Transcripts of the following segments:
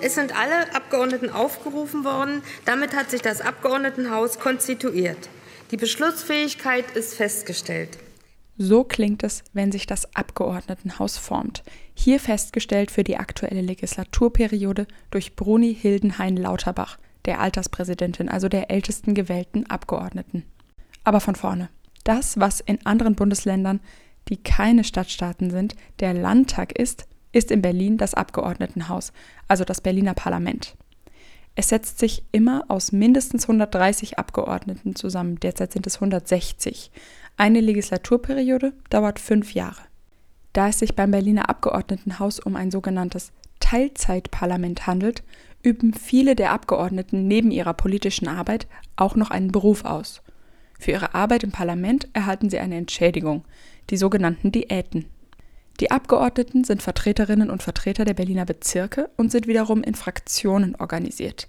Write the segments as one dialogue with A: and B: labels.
A: Es sind alle Abgeordneten aufgerufen worden. Damit hat sich das Abgeordnetenhaus konstituiert. Die Beschlussfähigkeit ist festgestellt.
B: So klingt es, wenn sich das Abgeordnetenhaus formt. Hier festgestellt für die aktuelle Legislaturperiode durch Bruni Hildenhain Lauterbach, der Alterspräsidentin, also der ältesten gewählten Abgeordneten. Aber von vorne. Das, was in anderen Bundesländern, die keine Stadtstaaten sind, der Landtag ist, ist in Berlin das Abgeordnetenhaus, also das Berliner Parlament. Es setzt sich immer aus mindestens 130 Abgeordneten zusammen, derzeit sind es 160. Eine Legislaturperiode dauert fünf Jahre. Da es sich beim Berliner Abgeordnetenhaus um ein sogenanntes Teilzeitparlament handelt, üben viele der Abgeordneten neben ihrer politischen Arbeit auch noch einen Beruf aus. Für ihre Arbeit im Parlament erhalten sie eine Entschädigung, die sogenannten Diäten. Die Abgeordneten sind Vertreterinnen und Vertreter der Berliner Bezirke und sind wiederum in Fraktionen organisiert.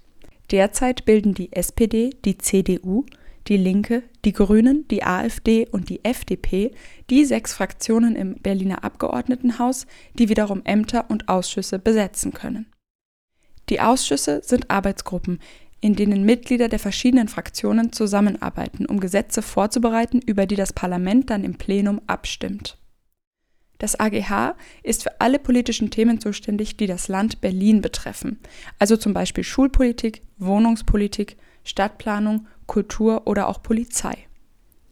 B: Derzeit bilden die SPD, die CDU, die Linke, die Grünen, die AfD und die FDP die sechs Fraktionen im Berliner Abgeordnetenhaus, die wiederum Ämter und Ausschüsse besetzen können. Die Ausschüsse sind Arbeitsgruppen, in denen Mitglieder der verschiedenen Fraktionen zusammenarbeiten, um Gesetze vorzubereiten, über die das Parlament dann im Plenum abstimmt. Das AGH ist für alle politischen Themen zuständig, die das Land Berlin betreffen, also zum Beispiel Schulpolitik, Wohnungspolitik, Stadtplanung, Kultur oder auch Polizei.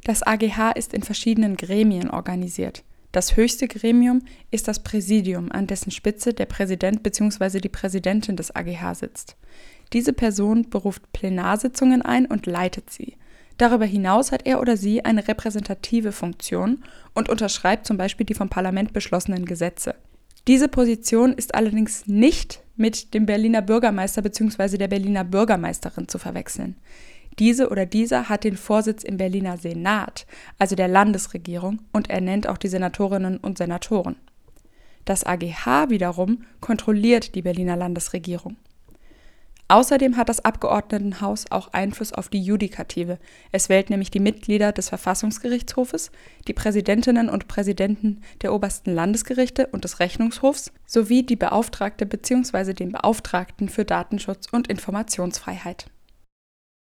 B: Das AGH ist in verschiedenen Gremien organisiert. Das höchste Gremium ist das Präsidium, an dessen Spitze der Präsident bzw. die Präsidentin des AGH sitzt. Diese Person beruft Plenarsitzungen ein und leitet sie. Darüber hinaus hat er oder sie eine repräsentative Funktion und unterschreibt zum Beispiel die vom Parlament beschlossenen Gesetze. Diese Position ist allerdings nicht mit dem Berliner Bürgermeister bzw. der Berliner Bürgermeisterin zu verwechseln. Diese oder dieser hat den Vorsitz im Berliner Senat, also der Landesregierung, und ernennt auch die Senatorinnen und Senatoren. Das AGH wiederum kontrolliert die Berliner Landesregierung. Außerdem hat das Abgeordnetenhaus auch Einfluss auf die Judikative. Es wählt nämlich die Mitglieder des Verfassungsgerichtshofes, die Präsidentinnen und Präsidenten der obersten Landesgerichte und des Rechnungshofs sowie die Beauftragte bzw. den Beauftragten für Datenschutz und Informationsfreiheit.